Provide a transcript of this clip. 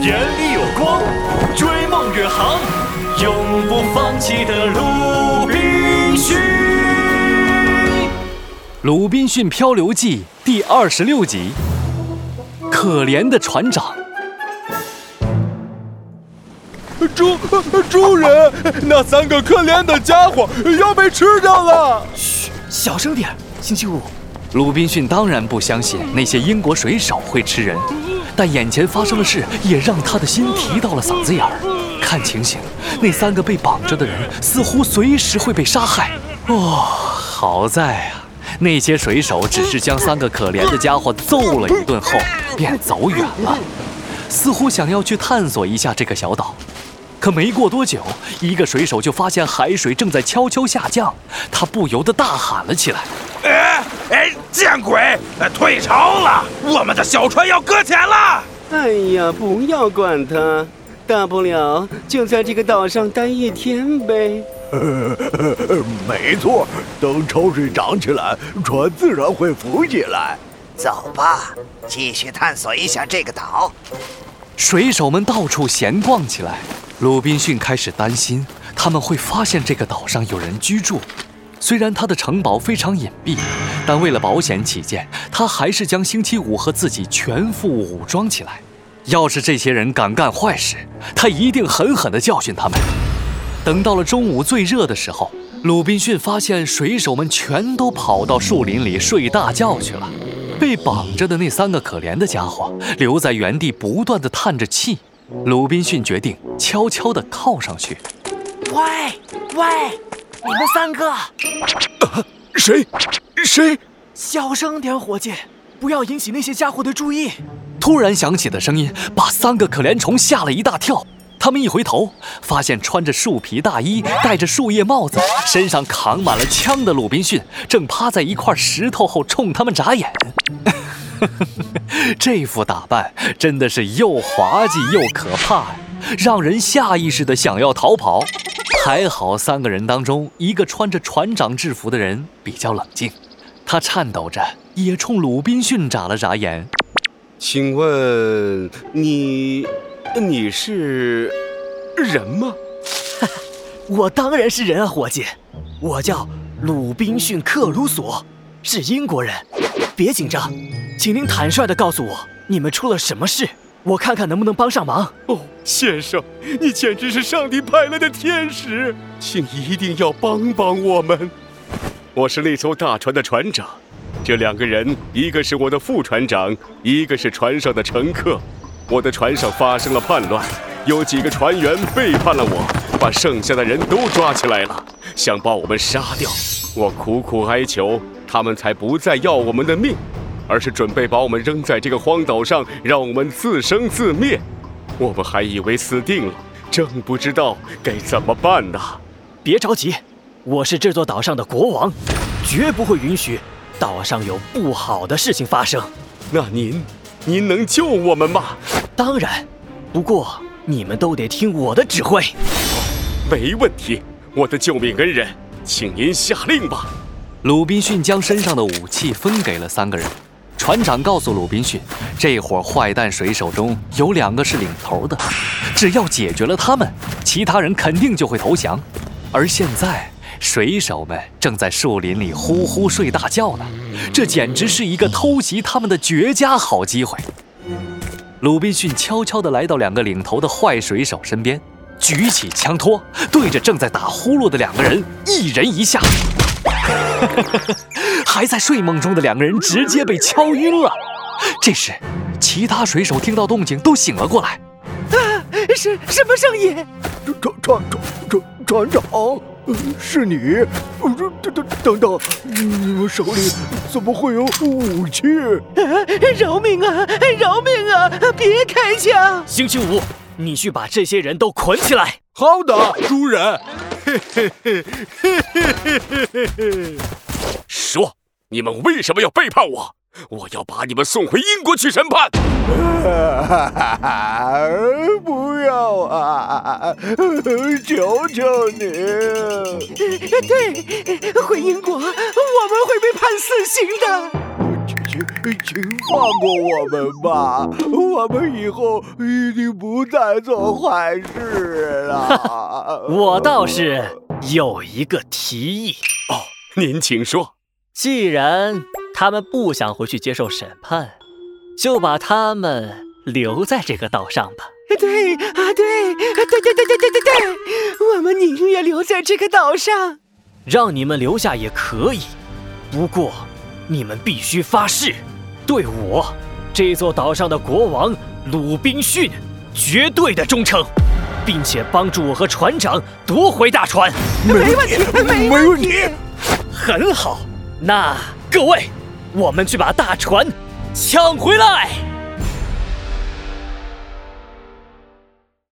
眼里有光，追梦远航，永不放弃的鲁滨逊。《鲁滨逊漂流记》第二十六集：可怜的船长。主主人，那三个可怜的家伙要被吃掉了！嘘，小声点。星期五，鲁滨逊当然不相信那些英国水手会吃人，但眼前发生的事也让他的心提到了嗓子眼儿。看情形，那三个被绑着的人似乎随时会被杀害。哦，好在啊，那些水手只是将三个可怜的家伙揍了一顿后便走远了，似乎想要去探索一下这个小岛。可没过多久，一个水手就发现海水正在悄悄下降，他不由得大喊了起来：“哎哎，见鬼！退潮了，我们的小船要搁浅了！”哎呀，不要管它，大不了就在这个岛上待一天呗。没错，等潮水涨起来，船自然会浮起来。走吧，继续探索一下这个岛。水手们到处闲逛起来。鲁滨逊开始担心他们会发现这个岛上有人居住。虽然他的城堡非常隐蔽，但为了保险起见，他还是将星期五和自己全副武装起来。要是这些人敢干坏事，他一定狠狠地教训他们。等到了中午最热的时候，鲁滨逊发现水手们全都跑到树林里睡大觉去了，被绑着的那三个可怜的家伙留在原地，不断地叹着气。鲁滨逊决定悄悄地靠上去。喂喂，你们三个，谁？谁？小声点，伙计，不要引起那些家伙的注意。突然响起的声音把三个可怜虫吓了一大跳。他们一回头，发现穿着树皮大衣、戴着树叶帽子、身上扛满了枪的鲁滨逊正趴在一块石头后冲他们眨眼。这副打扮真的是又滑稽又可怕，让人下意识的想要逃跑。还好三个人当中，一个穿着船长制服的人比较冷静，他颤抖着也冲鲁滨逊眨了眨眼。请问你，你是人吗？我当然是人啊，伙计，我叫鲁滨逊·克鲁索，是英国人。别紧张，请您坦率地告诉我，你们出了什么事？我看看能不能帮上忙。哦，先生，你简直是上帝派来的天使，请一定要帮帮我们。我是那艘大船的船长，这两个人，一个是我的副船长，一个是船上的乘客。我的船上发生了叛乱，有几个船员背叛了我，把剩下的人都抓起来了，想把我们杀掉。我苦苦哀求。他们才不再要我们的命，而是准备把我们扔在这个荒岛上，让我们自生自灭。我们还以为死定了，正不知道该怎么办呢。别着急，我是这座岛上的国王，绝不会允许岛上有不好的事情发生。那您，您能救我们吗？当然，不过你们都得听我的指挥。没问题，我的救命恩人，请您下令吧。鲁滨逊将身上的武器分给了三个人。船长告诉鲁滨逊，这伙坏蛋水手中有两个是领头的，只要解决了他们，其他人肯定就会投降。而现在，水手们正在树林里呼呼睡大觉呢，这简直是一个偷袭他们的绝佳好机会。鲁滨逊悄悄地来到两个领头的坏水手身边，举起枪托，对着正在打呼噜的两个人，一人一下。还在睡梦中的两个人直接被敲晕了。这时，其他水手听到动静都醒了过来。啊，是什么声音？船船船船船长，是你？等等等等，你们手里怎么会有武器？饶命啊！饶命啊！别开枪！星期五，你去把这些人都捆起来。好的，主人。嘿嘿嘿嘿嘿嘿嘿嘿！说，你们为什么要背叛我？我要把你们送回英国去审判。不要啊！求求你！对，回英国，我们会被判死刑的。请请请放过我们吧，我们以后一定不再做坏事了。我倒是有一个提议哦，您请说。既然他们不想回去接受审判，就把他们留在这个岛上吧。对啊，对啊，对对对对对对对，我们宁愿留在这个岛上。让你们留下也可以，不过你们必须发誓，对我这座岛上的国王鲁滨逊绝对的忠诚，并且帮助我和船长夺回大船。没问题，没问题。很好，那各位，我们去把大船抢回来。